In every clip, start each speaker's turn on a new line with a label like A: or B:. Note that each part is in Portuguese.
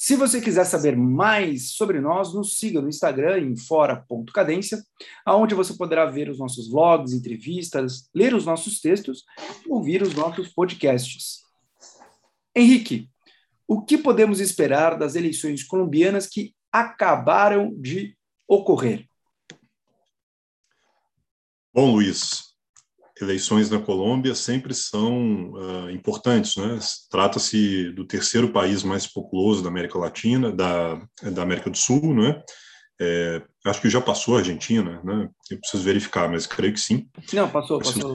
A: Se você quiser saber mais sobre nós, nos siga no Instagram em fora.cadência, aonde você poderá ver os nossos vlogs, entrevistas, ler os nossos textos ouvir os nossos podcasts. Henrique, o que podemos esperar das eleições colombianas que acabaram de ocorrer?
B: Bom, Luiz, eleições na Colômbia sempre são uh, importantes, né? Trata-se do terceiro país mais populoso da América Latina, da, da América do Sul, né? É, acho que já passou a Argentina, né? Eu preciso verificar, mas creio que sim.
A: Não, passou, passou.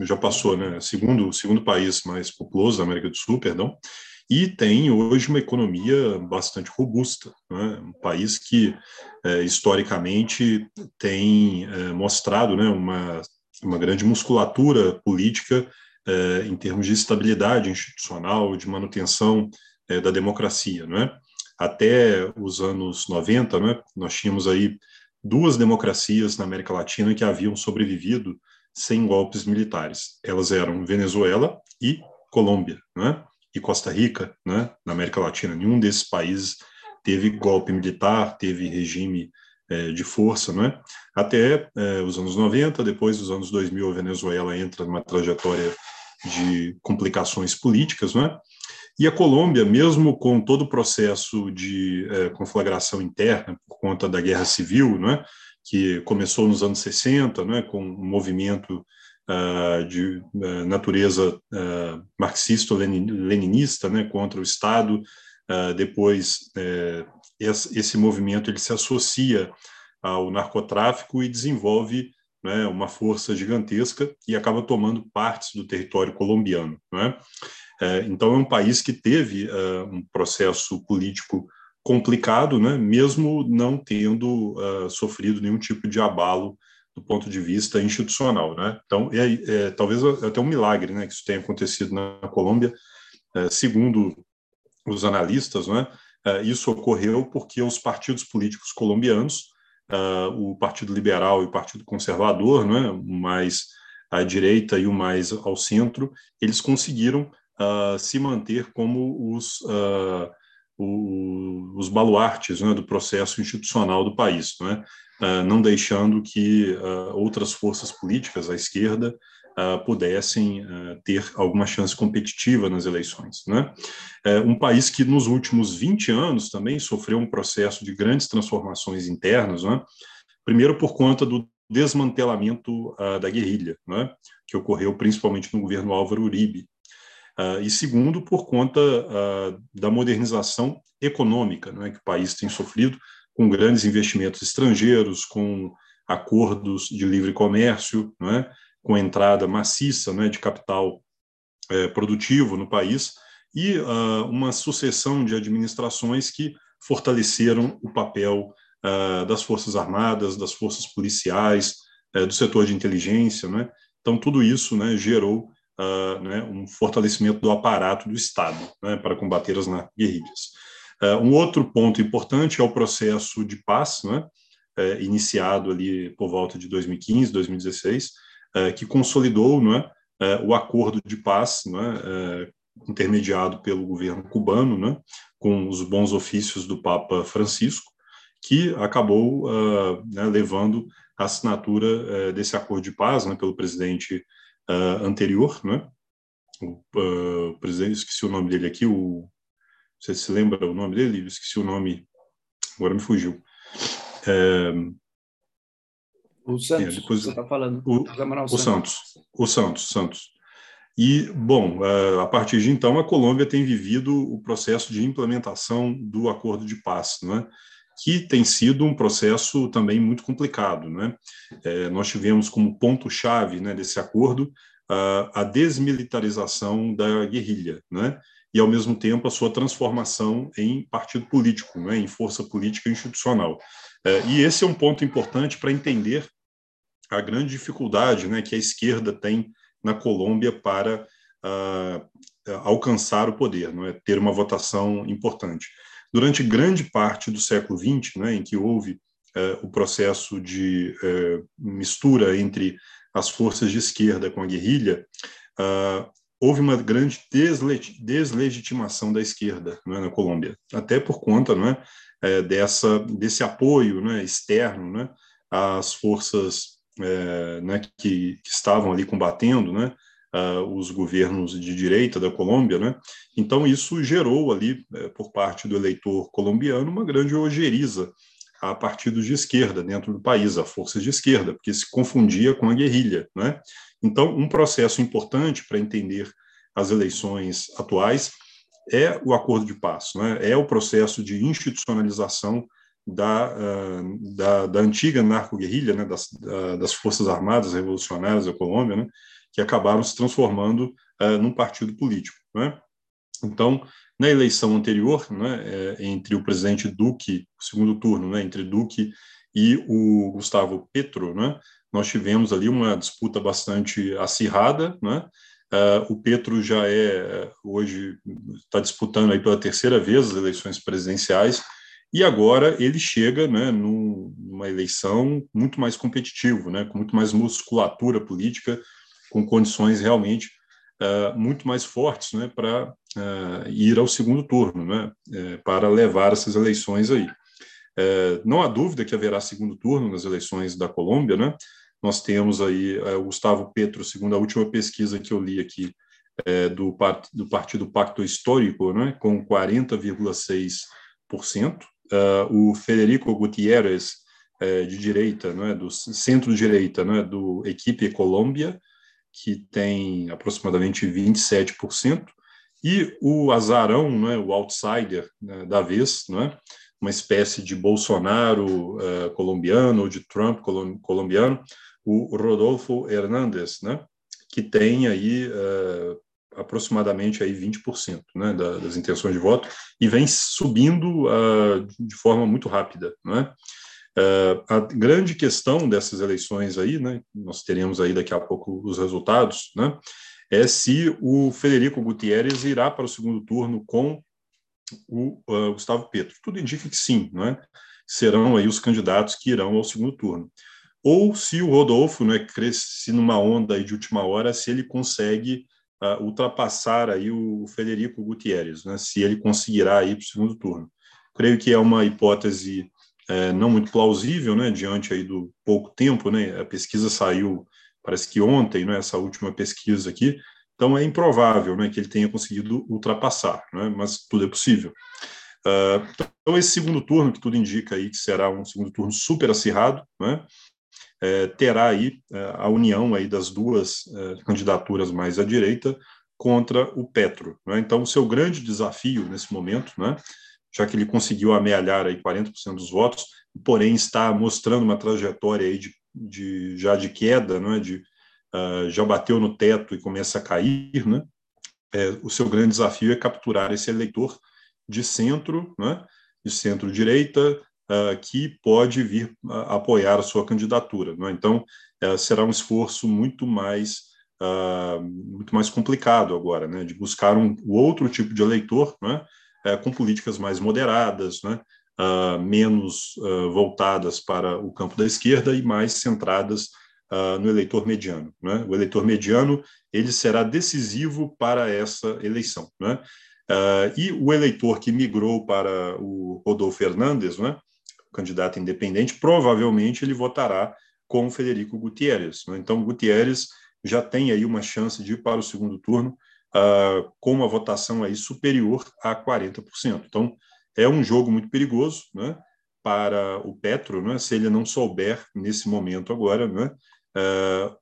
B: Já passou, né? Segundo, segundo país mais populoso da América do Sul, perdão. E tem hoje uma economia bastante robusta, né? um país que é, historicamente tem é, mostrado né, uma uma grande musculatura política é, em termos de estabilidade institucional, de manutenção é, da democracia, não é? Até os anos 90, não é? Nós tínhamos aí duas democracias na América Latina que haviam sobrevivido sem golpes militares. Elas eram Venezuela e Colômbia, não é? E Costa Rica, né? Na América Latina, nenhum desses países teve golpe militar, teve regime é, de força, não é? até é, os anos 90, depois dos anos 2000, a Venezuela entra numa trajetória de complicações políticas, não é? E a Colômbia, mesmo com todo o processo de é, conflagração interna por conta da guerra civil, não é? que começou nos anos 60, não é? com um movimento uh, de uh, natureza uh, marxista-leninista né? contra o Estado, depois esse movimento ele se associa ao narcotráfico e desenvolve né, uma força gigantesca e acaba tomando partes do território colombiano. Né? É, então, é um país que teve uh, um processo político complicado, né, mesmo não tendo uh, sofrido nenhum tipo de abalo do ponto de vista institucional. Né? Então, é, é, talvez até um milagre né, que isso tenha acontecido na Colômbia, é, segundo os analistas, né, isso ocorreu porque os partidos políticos colombianos, uh, o Partido Liberal e o Partido Conservador, é, o mais à direita e o mais ao centro, eles conseguiram uh, se manter como os, os baluartes né, do processo institucional do país, não, é? não deixando que outras forças políticas, à esquerda, uh, pudessem uh, ter alguma chance competitiva nas eleições. Né? É um país que nos últimos 20 anos também sofreu um processo de grandes transformações internas, né? primeiro por conta do desmantelamento uh, da guerrilha, né? que ocorreu principalmente no governo Álvaro Uribe, Uh, e segundo, por conta uh, da modernização econômica né, que o país tem sofrido, com grandes investimentos estrangeiros, com acordos de livre comércio, né, com entrada maciça né, de capital é, produtivo no país, e uh, uma sucessão de administrações que fortaleceram o papel uh, das Forças Armadas, das forças policiais, uh, do setor de inteligência. Né? Então, tudo isso né, gerou né, um fortalecimento do aparato do Estado né, para combater as guerrilhas. um outro ponto importante é o processo de paz, né, é, iniciado ali por volta de 2015, 2016, é, que consolidou não é, é, o acordo de paz não é, é, intermediado pelo governo cubano, né, com os bons ofícios do Papa Francisco, que acabou uh, né, levando a assinatura uh, desse acordo de paz né, pelo presidente uh, anterior, né, o presidente, esqueci o nome dele aqui, o, você se lembra o nome dele? Esqueci o nome, agora me fugiu. É,
A: o Santos, é, depois, você está falando.
B: O, o, o Santos. O Santos, Santos. E, bom, é, a partir de então, a Colômbia tem vivido o processo de implementação do acordo de paz, né? que tem sido um processo também muito complicado. Né? É, nós tivemos como ponto-chave né, desse acordo a desmilitarização da guerrilha, né? e, ao mesmo tempo, a sua transformação em partido político, né? em força política institucional. E esse é um ponto importante para entender a grande dificuldade né, que a esquerda tem na Colômbia para uh, alcançar o poder, não é? ter uma votação importante. Durante grande parte do século XX, né, em que houve uh, o processo de uh, mistura entre as forças de esquerda com a guerrilha, houve uma grande deslegitimação da esquerda é, na Colômbia, até por conta não é, é, dessa, desse apoio né, externo né, às forças é, né, que, que, estavam ali combatendo né, uh, os governos de direita da Colômbia. Né? Então, isso gerou ali, é, por parte do eleitor colombiano, uma grande ojeriza a partidos de esquerda dentro do país, a forças de esquerda, porque se confundia com a guerrilha. Né? Então, um processo importante para entender as eleições atuais é o acordo de paz, né? é o processo de institucionalização da, uh, da, da, antiga narco-guerrilha, né? das, das Forças Armadas Revolucionárias da Colômbia, né? que acabaram se transformando uh, num partido político. Né? Então, na eleição anterior, né, é, entre o presidente Duque, segundo turno, né, entre Duque e o Gustavo Petro, né, nós tivemos ali uma disputa bastante acirrada, né, Uh, o Petro já é, hoje, está disputando aí pela terceira vez as eleições presidenciais, e agora ele chega né, numa eleição muito mais competitiva, né, com muito mais musculatura política, com condições realmente uh, muito mais fortes né, para uh, ir ao segundo turno, né, uh, para levar essas eleições aí. É, não há dúvida que haverá segundo turno nas eleições da Colômbia, né? Nós temos aí é, o Gustavo Petro, segundo a última pesquisa que eu li aqui, é, do, part, do Partido Pacto Histórico, né, com 40,6%. Uh, o Federico Gutierrez, é, de direita, né, do centro-direita, né, do Equipe Colômbia, que tem aproximadamente 27%, e o azarão, né, o outsider né, da vez, né, uma espécie de Bolsonaro uh, colombiano ou de Trump colombiano, o Rodolfo Hernandes, né, que tem aí uh, aproximadamente aí 20% né, das intenções de voto e vem subindo uh, de forma muito rápida. Né? Uh, a grande questão dessas eleições aí, né, nós teremos aí daqui a pouco os resultados, né, é se o Federico Gutierrez irá para o segundo turno com o uh, Gustavo Petro. Tudo indica que sim, né, serão aí os candidatos que irão ao segundo turno ou se o Rodolfo né, cresce numa onda aí de última hora, se ele consegue uh, ultrapassar aí o Federico Gutierrez, né, se ele conseguirá ir para o segundo turno. Creio que é uma hipótese é, não muito plausível, né, diante aí do pouco tempo, né, a pesquisa saiu, parece que ontem, né, essa última pesquisa aqui, então é improvável, né, que ele tenha conseguido ultrapassar, né, mas tudo é possível. Uh, então esse segundo turno, que tudo indica aí que será um segundo turno super acirrado, né, é, terá aí é, a união aí das duas é, candidaturas mais à direita contra o Petro. Né? Então, o seu grande desafio nesse momento, né, já que ele conseguiu amealhar aí 40% dos votos, porém está mostrando uma trajetória aí de, de já de queda, né, de, uh, já bateu no teto e começa a cair, né, é, o seu grande desafio é capturar esse eleitor de centro, né, de centro-direita, uh, que pode vir a apoiar a sua candidatura. Né? Então, uh, será um esforço muito mais uh, muito mais complicado agora, né? de buscar um outro tipo de eleitor, né? É, com políticas mais moderadas, né? menos voltadas para o campo da esquerda e mais centradas no eleitor mediano. Né? O eleitor mediano ele será decisivo para essa eleição. Né? Uh, e o eleitor que migrou para o Rodolfo Fernandes, né, candidato independente, provavelmente ele votará com Federico Gutierrez. Né? Então, Gutierrez já tem aí uma chance de ir para o segundo turno uh, com uma votação aí superior a 40%. Então, é um jogo muito perigoso né, para o Petro, né, se ele não souber, nesse momento agora, né, uh,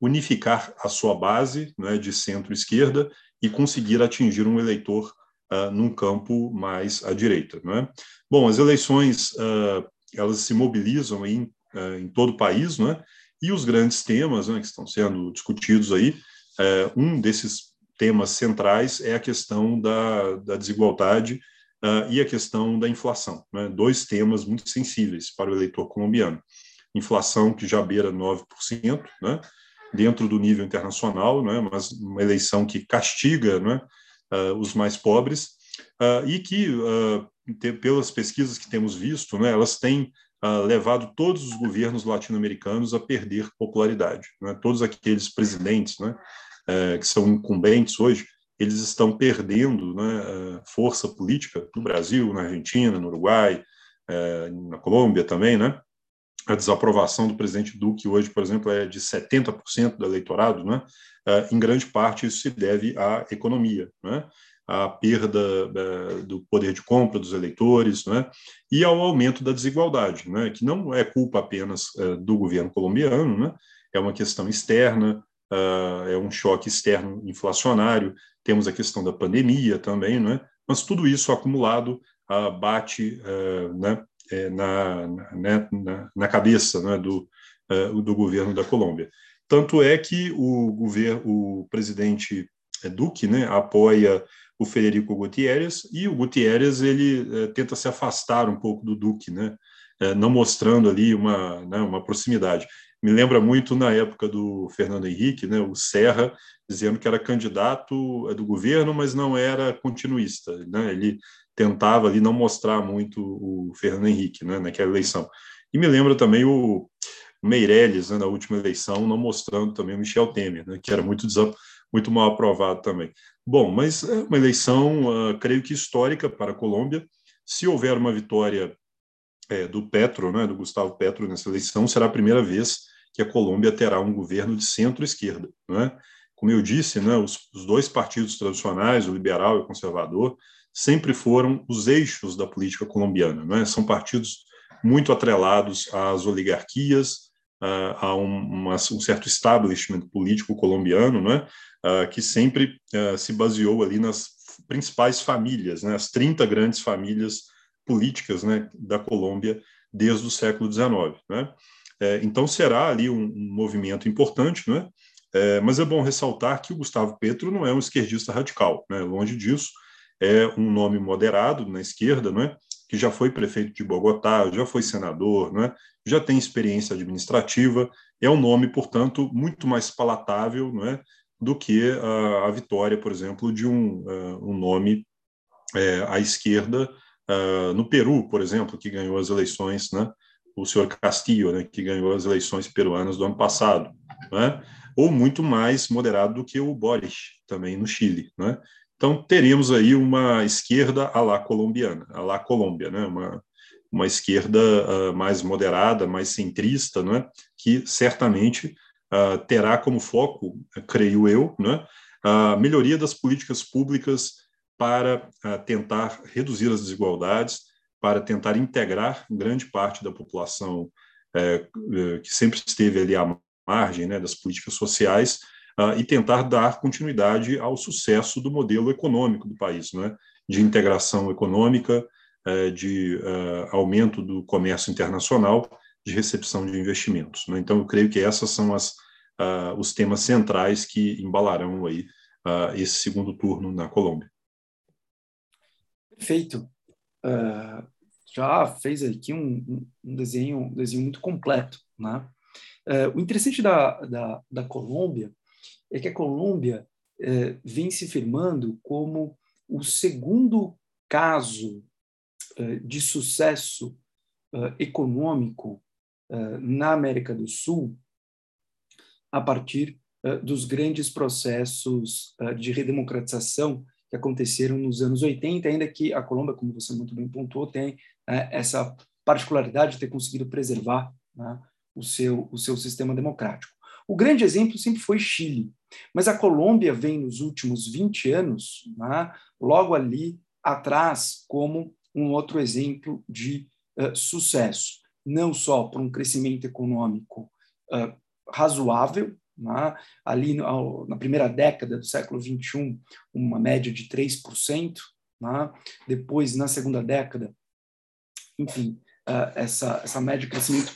B: unificar a sua base né, de centro-esquerda e conseguir atingir um eleitor uh, num campo mais à direita. Né? Bom, as eleições uh, elas se mobilizam em, uh, em todo o país, né? e os grandes temas né, que estão sendo discutidos aí, um desses temas centrais é a questão da, da desigualdade e a questão da inflação, né? dois temas muito sensíveis para o eleitor colombiano. Inflação que já beira 9%, né? dentro do nível internacional, né? mas uma eleição que castiga né? Uh, os mais pobres, uh, e que, te, pelas pesquisas que temos visto, né? elas têm levado todos os governos latino-americanos a perder popularidade. Né? Todos aqueles presidentes né? Eh, que são incumbentes hoje, eles estão perdendo né, força política no Brasil, na Argentina, no Uruguai, é, na Colômbia também, né? A desaprovação do presidente Duque hoje, por exemplo, é de 70% do eleitorado, né? É, em grande parte isso se deve à economia, né? à perda é, do poder de compra dos eleitores, né? e ao aumento da desigualdade, né? que não é culpa apenas é, do governo colombiano, né? é uma questão externa, é um choque externo inflacionário, temos a questão da pandemia também, não é? mas tudo isso acumulado uh, bate né, na, na, na, na, cabeça né, do, do governo da Colômbia. Tanto é que o, governo, o presidente Duque né, apoia o Federico Gutierrez e o Gutierrez ele tenta se afastar um pouco do Duque, né, não mostrando ali uma, né, uma proximidade me lembra muito na época do Fernando Henrique, né, o Serra dizendo que era candidato é, do governo, mas não era continuista. Né, ele tentava ali não mostrar muito o Fernando Henrique né, naquela eleição. E me lembra também o Meirelles, né, na última eleição, não mostrando também o Michel Temer, né, que era muito, muito mal aprovado também. Bom, mas é uma eleição, uh, creio que histórica para a Colômbia. Se houver uma vitória é, do Petro, né, do Gustavo Petro nessa eleição, será a primeira vez que a Colômbia terá um governo de centro-esquerda. Né? Como eu disse, né, os, os dois partidos tradicionais, o liberal e o conservador, sempre foram os eixos da política colombiana. Né? São partidos muito atrelados às oligarquias, a um, uma, um, certo establishment político colombiano, né? Uh, que sempre uh, se baseou ali nas principais famílias, né? as 30 grandes famílias políticas né? da Colômbia desde o século XIX. Né? É, então, será ali um, um movimento importante, né? É, mas é bom ressaltar que o Gustavo Petro não é um esquerdista radical, né? longe disso, é um nome moderado na esquerda, né? que já foi prefeito de Bogotá, já foi senador, né? já tem experiência administrativa, é um nome, portanto, muito mais palatável né? do que a, a vitória, por exemplo, de um, uh, um nome é, à esquerda uh, no Peru, por exemplo, que ganhou as eleições né? o senhor Castillo, né, que ganhou as eleições peruanas do ano passado, né, ou muito mais moderado do que o Boris, também no Chile. Né. Então, teremos aí uma esquerda à la colombiana, à la Colômbia, né, uma, uma esquerda uh, mais moderada, mais centrista, né, que certamente uh, terá como foco, creio eu, né, a melhoria das políticas públicas para uh, tentar reduzir as desigualdades, para tentar integrar grande parte da população é, é, que sempre esteve ali à margem né, das políticas sociais uh, e tentar dar continuidade ao sucesso do modelo econômico do país, né, de integração econômica, uh, de uh, aumento do comércio internacional, de recepção de investimentos. Né? Então, eu creio que essas são as, os temas centrais que embalarão aí esse segundo turno na Colômbia.
A: Perfeito. Uh, já fez aqui um, um desenho, um desenho muito completo, né? É, o interessante da, da, da Colômbia é que a Colômbia é, vem se firmando como o segundo caso é, de sucesso é, econômico na América do Sul a partir dos grandes processos de redemocratização que aconteceram nos anos 80, ainda que a Colômbia, como você muito bem pontuou, tem né, essa particularidade de ter conseguido preservar né, o, seu, o seu sistema democrático. O grande exemplo sempre foi Chile, mas a Colômbia vem nos últimos 20 anos, né, logo ali atrás, como um outro exemplo de uh, sucesso, não só por um crescimento econômico uh, razoável, né, ali no, na primeira década do século XXI, uma média de 3%, né, depois, na segunda década, enfim, uh, essa, essa média de crescimento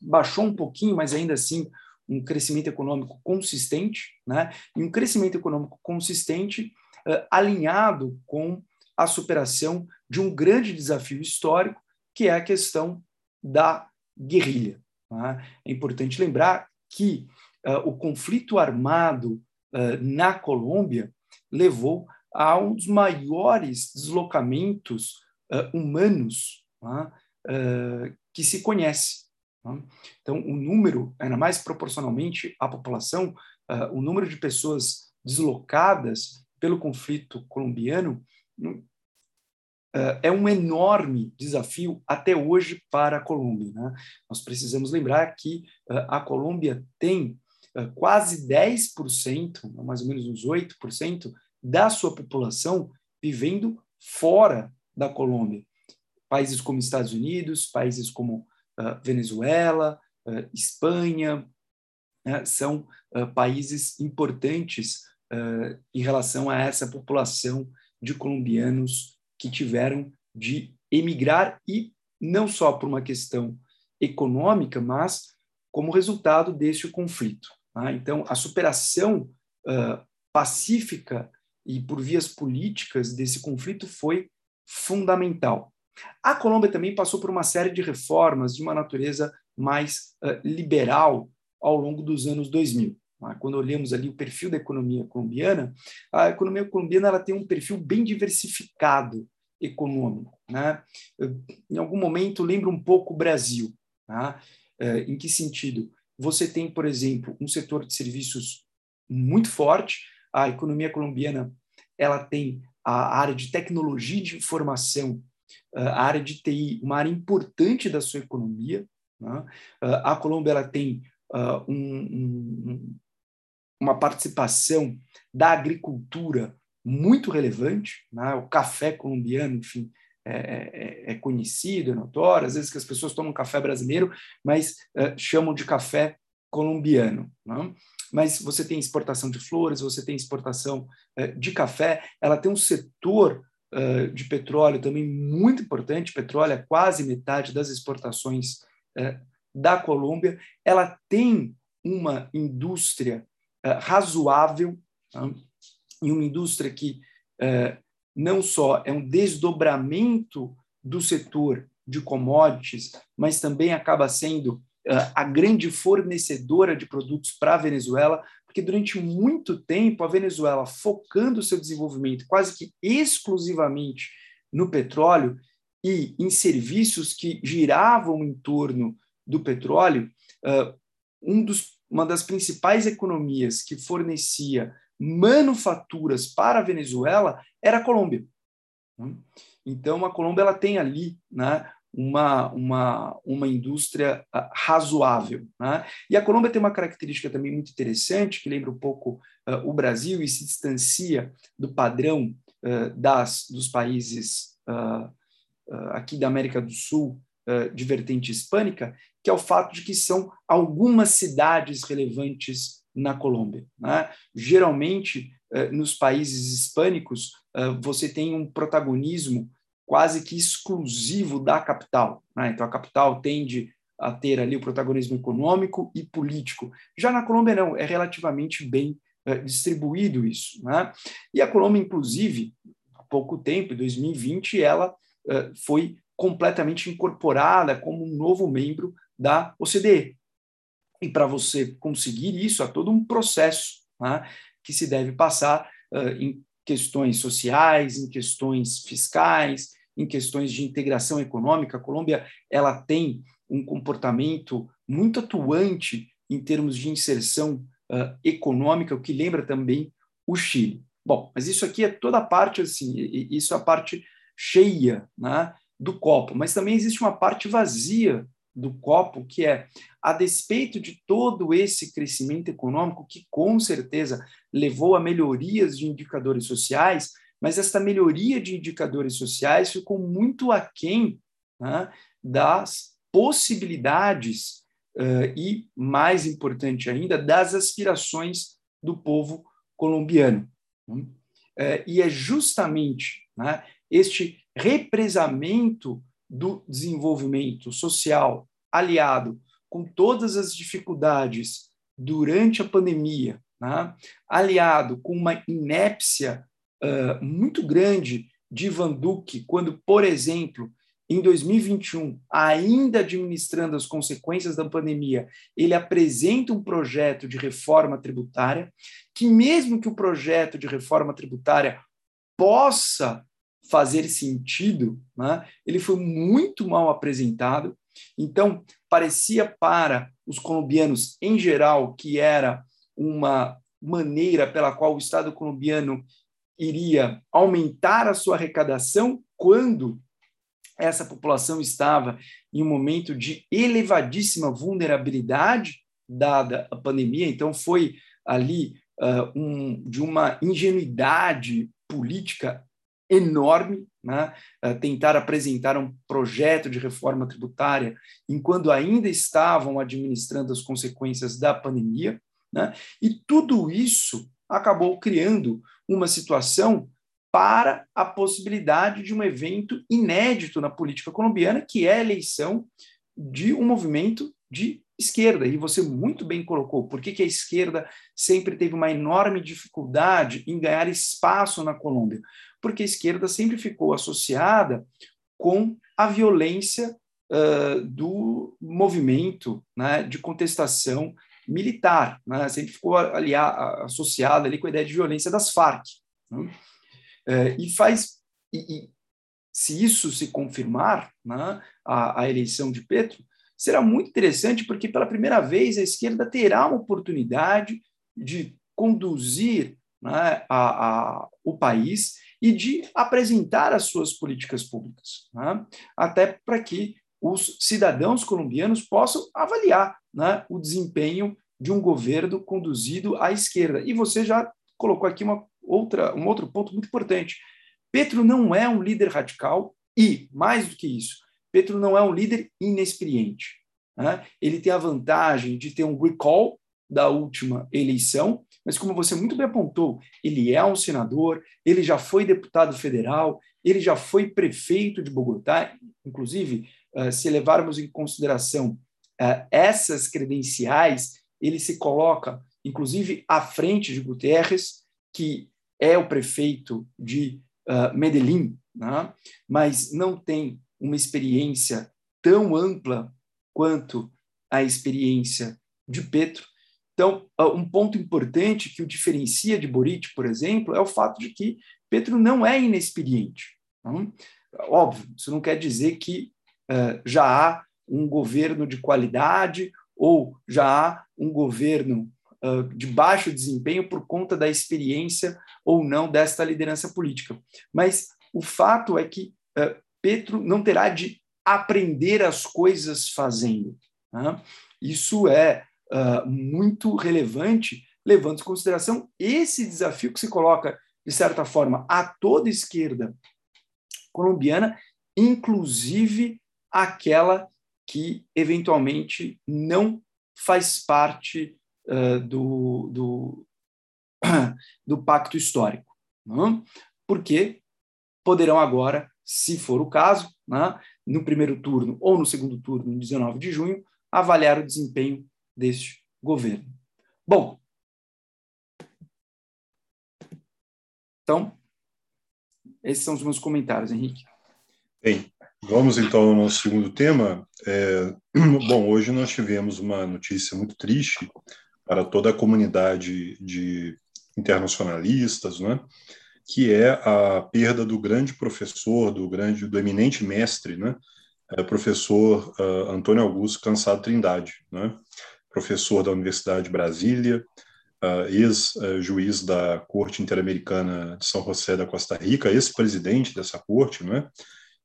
A: baixou um pouquinho, mas ainda assim um crescimento econômico consistente, né? E um crescimento econômico consistente uh, alinhado com a superação de um grande desafio histórico, que é a questão da guerrilha. Tá? É importante lembrar que uh, o conflito armado uh, na Colômbia levou a um dos maiores deslocamentos humanos tá? que se conhece. Tá? Então, o número, ainda mais proporcionalmente à população, o número de pessoas deslocadas pelo conflito colombiano uh, é um enorme desafio até hoje para a Colômbia. Né? Nós precisamos lembrar que uh, a Colômbia tem quase 10%, mais ou menos uns 8%, da sua população vivendo fora da Colômbia. Países como Estados Unidos, países como Venezuela, Espanha, né, são países importantes em relação a essa população de colombianos que tiveram de emigrar e não só por uma questão econômica, mas como resultado deste conflito. Tá? Então, a superação uh, pacífica e por vias políticas desse conflito foi fundamental. A Colômbia também passou por uma série de reformas de uma natureza mais uh, liberal ao longo dos anos 2000. Tá? Quando olhamos ali o perfil da economia colombiana, a economia colombiana ela tem um perfil bem diversificado econômico. Né? Em algum momento lembra um pouco o Brasil. Tá? É, em que sentido? Você tem, por exemplo, um setor de serviços muito forte. A economia colombiana ela tem a área de tecnologia de informação, a área de TI, uma área importante da sua economia. Né? A Colômbia ela tem uh, um, um, uma participação da agricultura muito relevante. Né? O café colombiano, enfim, é, é, é, conhecido, é notório. Às vezes que as pessoas tomam café brasileiro, mas uh, chamam de café colombiano. Né? Mas você tem exportação de flores, você tem exportação uh, de café. Ela tem um setor uh, de petróleo também muito importante. Petróleo é quase metade das exportações da Colômbia. Ela tem uma indústria razoável. Né? em uma indústria que não só é um desdobramento do setor de commodities, mas também acaba sendo a grande fornecedora de produtos para a Venezuela, porque durante muito tempo a Venezuela, focando seu desenvolvimento quase que exclusivamente no petróleo e em serviços que giravam em torno do petróleo, é, um dos, uma das principais economias que fornecia manufaturas para a Venezuela era a Colômbia. Então, a Colômbia ela tem ali né, uma, uma, uma indústria uh, razoável. Né? E a Colômbia tem uma característica também muito interessante, que lembra um pouco uh, o Brasil e se distancia do padrão uh, das, dos países aqui da América do Sul de vertente hispânica, que é o fato de que são algumas cidades relevantes na Colômbia. Né? Geralmente, nos países hispânicos, você tem um protagonismo quase que exclusivo da capital. Né? Então, a capital tende a ter ali o protagonismo econômico e político. Já na Colômbia, não, é relativamente bem eh, distribuído isso. Né? E a Colômbia, inclusive, há pouco tempo, em 2020, ela foi completamente incorporada como um novo membro da OCDE. E para você conseguir isso, há todo um processo né, que se deve passar uh, em questões sociais, em questões fiscais, em questões de integração econômica. A Colômbia ela tem um comportamento muito atuante em termos de inserção uh, econômica, o que lembra também o Chile. Bom, mas isso aqui é toda a parte assim, isso é a parte cheia né, do copo, mas também existe uma parte vazia do copo, que é, a despeito de todo esse crescimento econômico, que com certeza levou a melhorias de indicadores sociais, mas esta melhoria de indicadores sociais ficou muito aquém né, das possibilidades uh, e, mais importante ainda, das aspirações do povo colombiano. Uh, e é justamente né, este represamento do desenvolvimento social aliado com todas as dificuldades durante a pandemia, né? aliado com uma inépcia muito grande de Van Duque, quando, por exemplo, em 2021, ainda administrando as consequências da pandemia, ele apresenta um projeto de reforma tributária, que, mesmo que o projeto de reforma tributária possa fazer sentido, né, ele foi muito mal apresentado. Então, parecia para os colombianos, em geral, que era uma maneira pela qual o Estado colombiano iria aumentar a sua arrecadação quando essa população estava em um momento de elevadíssima vulnerabilidade, dada a pandemia, então foi ali uh, um, de uma ingenuidade política enorme, né? uh, tentar apresentar um projeto de reforma tributária enquanto ainda estavam administrando as consequências da pandemia, né? e tudo isso acabou criando uma situação para a possibilidade de um evento inédito na política colombiana, que é a eleição de um movimento de esquerda. E você muito bem colocou por que, que a esquerda sempre teve uma enorme dificuldade em ganhar espaço na Colômbia. Porque a esquerda sempre ficou associada com a violência uh, do movimento né, de contestação militar, né? sempre ficou ali, associada ali com a ideia de violência das Farc. Né? É, e faz e, e, se isso se confirmar, né, a, a, eleição de Petro, será muito interessante, porque pela primeira vez a esquerda terá uma oportunidade de conduzir né, a, a, o país e de apresentar as suas políticas públicas, né, até para que os cidadãos colombianos possam avaliar né, o desempenho de um governo conduzido à esquerda. E você já colocou aqui uma outra, um outro ponto muito importante. Petro não é um líder radical e, mais do que isso, Petro não é um líder inexperiente. Né? Ele tem a vantagem de ter um recall da última eleição, mas como você muito bem apontou, ele é um senador, ele já foi deputado federal, ele já foi prefeito de Bogotá, inclusive, se levarmos em consideração eh, essas credenciais, ele se coloca, inclusive, à frente de Guterres, que é o prefeito de uh, Medellín, né? mas não tem uma experiência tão ampla quanto a experiência de Petro. Então, um ponto importante que o diferencia de Boric, por exemplo, é o fato de que Petro não é inexperiente. Não? Óbvio, isso não quer dizer que já há um governo de qualidade ou já há um governo de baixo desempenho por conta da experiência ou não desta liderança política. Mas o fato é que uh, Petro não terá de aprender as coisas fazendo. Né? Isso é muito relevante, levando em consideração esse desafio que se coloca, de certa forma, a toda esquerda colombiana, inclusive aquela que eventualmente não faz parte uh, do, do, do pacto histórico. Né? Porque poderão agora, se for o caso, né, no primeiro turno ou no segundo turno, no 19 de junho, avaliar o desempenho deste governo. Bom, então, esses são os meus comentários, Henrique.
B: Bem, vamos então ao nosso segundo tema. É, bom, hoje nós tivemos uma notícia muito triste para toda a comunidade de internacionalistas, né? que é a perda do grande professor, do grande, do eminente mestre, né? É, professor uh, Antônio Augusto Cansado Trindade, né? professor da Universidade de Brasília, uh, ex-juiz da Corte Interamericana de São José da Costa Rica, ex-presidente dessa corte, né?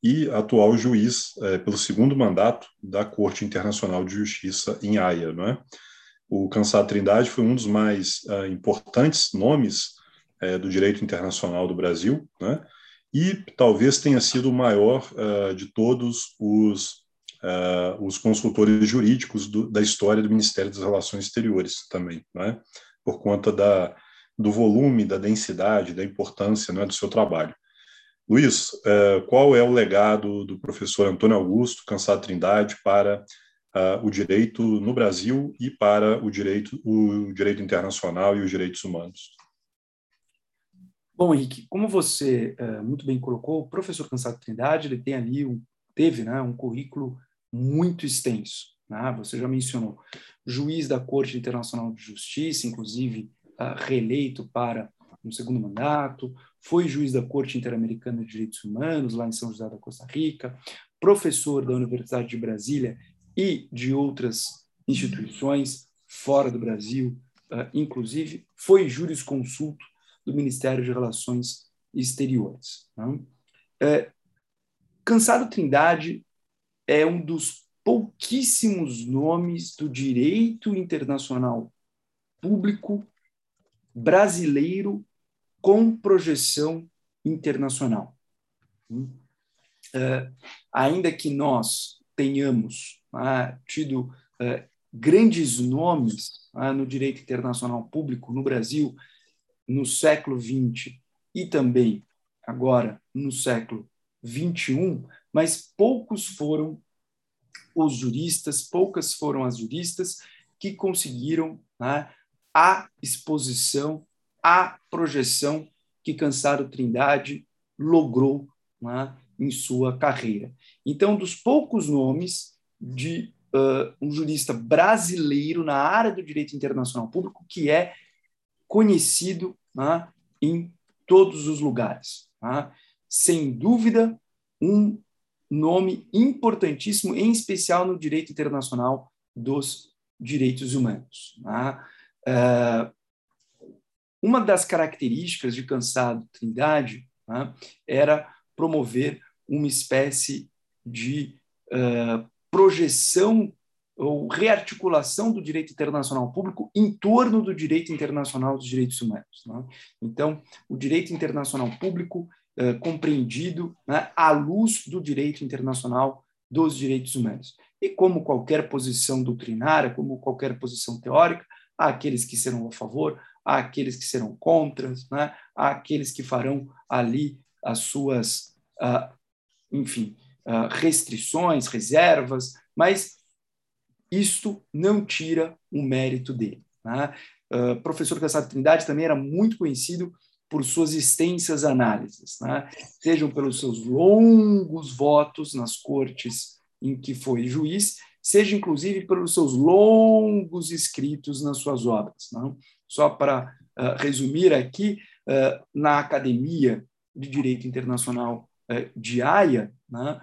B: E atual juiz uh, pelo segundo mandato da Corte Internacional de Justiça em Haia, não é? o Cansado Trindade foi um dos mais uh, importantes nomes uh, do direito internacional do Brasil, né? e talvez tenha sido o maior uh, de todos os, os consultores jurídicos do, da história do Ministério das Relações Exteriores também, né? por conta da, do volume, da densidade, da importância né, do seu trabalho. Luiz, qual é o legado do professor Antônio Augusto Cansado Trindade para uh, o direito no Brasil e para o direito, o direito internacional e os direitos humanos.
A: Bom, Henrique, como você uh, muito bem colocou, o professor Cansado Trindade ele tem ali um, teve, né, um currículo muito extenso. Né? Você já mencionou, juiz da Corte Internacional de Justiça, inclusive reeleito para um segundo mandato, foi juiz da Corte Interamericana de Direitos Humanos lá em São José da Costa Rica, professor da Universidade de Brasília e de outras instituições fora do Brasil, uh, inclusive foi jurisconsulto do Ministério de Relações Exteriores. Né? É, Cansado Trindade é um dos pouquíssimos nomes do direito internacional público brasileiro com projeção internacional. É, ainda que nós tenhamos ah, tido é, grandes nomes ah, no direito internacional público no Brasil no século XX e também agora no século XXI, mas poucos foram os juristas, poucas foram as juristas que conseguiram né, a exposição, a projeção que Cansado Trindade logrou né, em sua carreira. Então, dos poucos nomes de uh, um jurista brasileiro na área do direito internacional público que é conhecido né, em todos os lugares. Né? Sem dúvida, um nome importantíssimo, em especial no direito internacional dos direitos humanos. Né? É, uma das características de Cansado Trindade né, era promover uma espécie de uh, projeção ou rearticulação do direito internacional público em torno do direito internacional dos direitos humanos. Né? Então, o direito internacional público é, compreendido né, à luz do direito internacional dos direitos humanos. E como qualquer posição doutrinária, como qualquer posição teórica, há aqueles que serão a favor, há aqueles que serão contra, né? há aqueles que farão ali as suas, uh, enfim, uh, restrições, reservas, mas isto não tira o mérito dele. Né? Uh, professor Cassado Trindade também era muito conhecido por suas extensas análises, né? sejam pelos seus longos votos nas cortes em que foi juiz, seja inclusive pelos seus longos escritos nas suas obras. Né? Só para uh, resumir aqui, uh, na Academia de Direito Internacional uh, de Haia, né?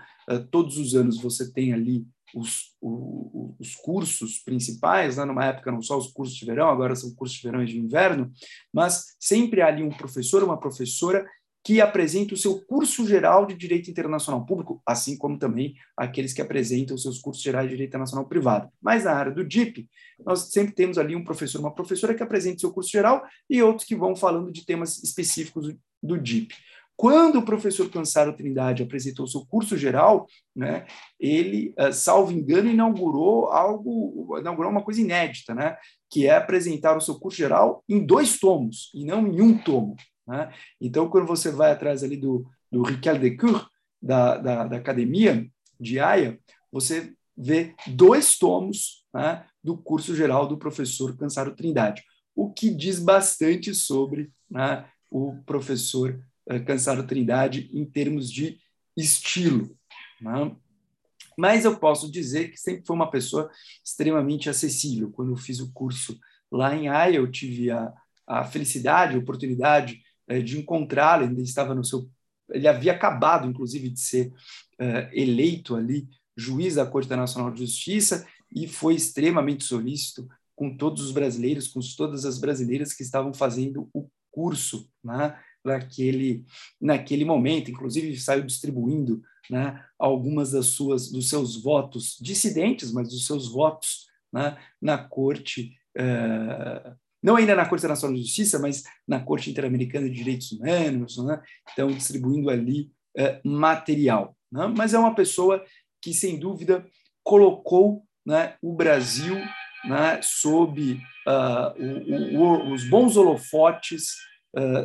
A: todos os anos você tem ali os, os, os cursos principais, né? numa época não só os cursos de verão, agora são cursos de verão e de inverno, mas sempre há ali um professor, uma professora que apresenta o seu curso geral de Direito Internacional Público, assim como também aqueles que apresentam os seus cursos gerais de Direito Internacional Privado. Mas na área do DIP, nós sempre temos ali um professor, uma professora que apresenta o seu curso geral e outros que vão falando de temas específicos do DIP. Quando o professor Cansaro Trindade apresentou seu curso geral, né, ele, eh, salvo engano, inaugurou algo, inaugurou uma coisa inédita, né, que é apresentar o seu curso geral em dois tomos e não em um tomo. Né? Então, quando você vai atrás ali do, do Ricard Decour, da, da, da academia de Haia, você vê dois tomos né, do curso geral do professor Cansaro Trindade, o que diz bastante sobre né, o professor uh, Cansaro Trindade em termos de estilo. Né? Mas eu posso dizer que sempre foi uma pessoa extremamente acessível. Quando eu fiz o curso lá em Haia, eu tive a, a felicidade, a oportunidade de encontrá-lo, ele estava no seu... Ele havia acabado, inclusive, de ser uh, eleito ali juiz da Corte Internacional de Justiça e foi extremamente solícito com todos os brasileiros, com todas as brasileiras que estavam fazendo o curso, né? naquele, naquele momento, inclusive saiu distribuindo né, algumas das suas, dos seus votos dissidentes, mas dos seus votos né, na Corte, uh, não ainda na Corte Internacional de Justiça, mas na Corte Interamericana de Direitos Humanos, né, então distribuindo ali uh, material. Né, mas é uma pessoa que, sem dúvida, colocou né, o Brasil né, sob uh, o, o, os bons holofotes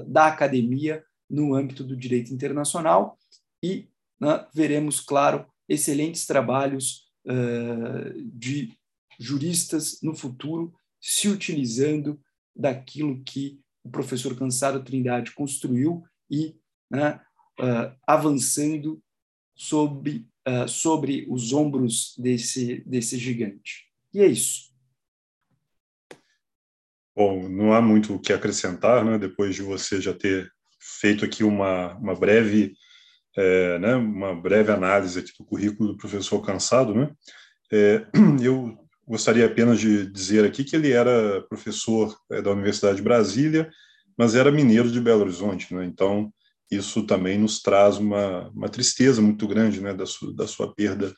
A: da academia no âmbito do direito internacional e né, veremos, claro, excelentes trabalhos uh, de juristas no futuro se utilizando daquilo que o professor Cansado Trindade construiu e né, uh, avançando sobre, uh, sobre os ombros desse, desse gigante. E é isso.
B: Bom, não há muito o que acrescentar, né? depois de você já ter feito aqui uma, uma breve é, né, uma breve análise aqui do currículo do professor Cansado, né? É, eu gostaria apenas de dizer aqui que ele era professor é, da Universidade de Brasília, mas era mineiro de Belo Horizonte, né? Então isso também nos traz uma, uma tristeza muito grande, né, da sua, da sua perda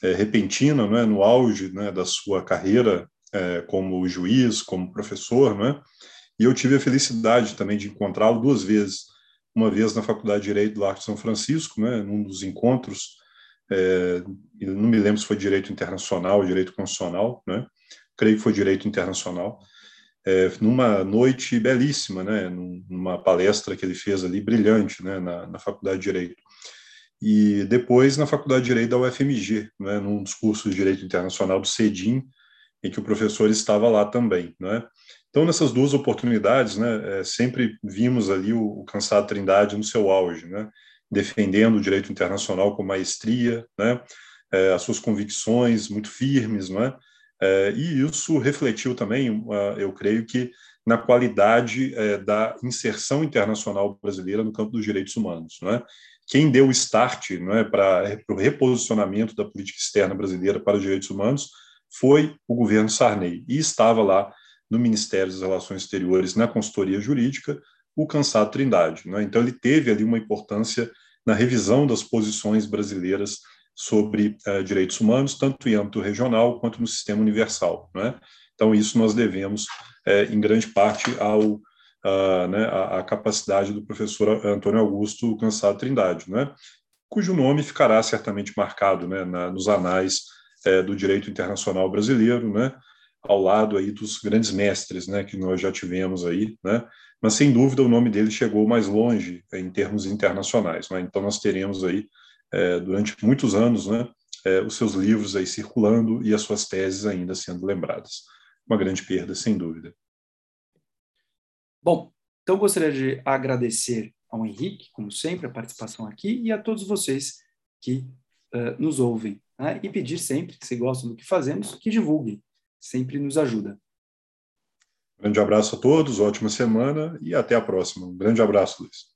B: é, repentina, né, no auge, né, da sua carreira é, como juiz, como professor, né? E eu tive a felicidade também de encontrá-lo duas vezes. Uma vez na Faculdade de Direito do Largo de São Francisco, né, num dos encontros, é, não me lembro se foi Direito Internacional Direito Constitucional, né, creio que foi Direito Internacional, é, numa noite belíssima, né, numa palestra que ele fez ali, brilhante, né, na, na Faculdade de Direito. E depois na Faculdade de Direito da UFMG, né, num dos cursos de Direito Internacional do CEDIM, em que o professor estava lá também, né? Então, nessas duas oportunidades, né, é, sempre vimos ali o, o Cansado Trindade no seu auge, né, defendendo o direito internacional com maestria, né, é, as suas convicções muito firmes, né, é, e isso refletiu também, eu creio que, na qualidade é, da inserção internacional brasileira no campo dos direitos humanos. Né. Quem deu o start né, para o reposicionamento da política externa brasileira para os direitos humanos foi o governo Sarney, e estava lá no Ministério das Relações Exteriores, na consultoria jurídica, o Cansado Trindade. Né? Então, ele teve ali uma importância na revisão das posições brasileiras sobre uh, direitos humanos, tanto em âmbito regional quanto no sistema universal. Né? Então, isso nós devemos, eh, em grande parte, ao, uh, né, à, à, capacidade do professor Antônio Augusto Cansado Trindade, né? cujo nome ficará certamente marcado né, na, nos anais eh, do direito internacional brasileiro, né? ao lado aí dos grandes mestres, né, que nós já tivemos aí, né, mas sem dúvida o nome dele chegou mais longe em termos internacionais, né, então nós teremos aí é, durante muitos anos, né, é, os seus livros aí circulando e as suas teses ainda sendo lembradas. Uma grande perda, sem dúvida.
A: Bom, então gostaria de agradecer ao Henrique, como sempre, a participação aqui e a todos vocês que uh, nos ouvem. Né? E pedir sempre, se gostam do que fazemos, que divulguem sempre nos ajuda.
B: Grande abraço a todos, ótima semana e até a próxima. Um grande abraço, Luiz.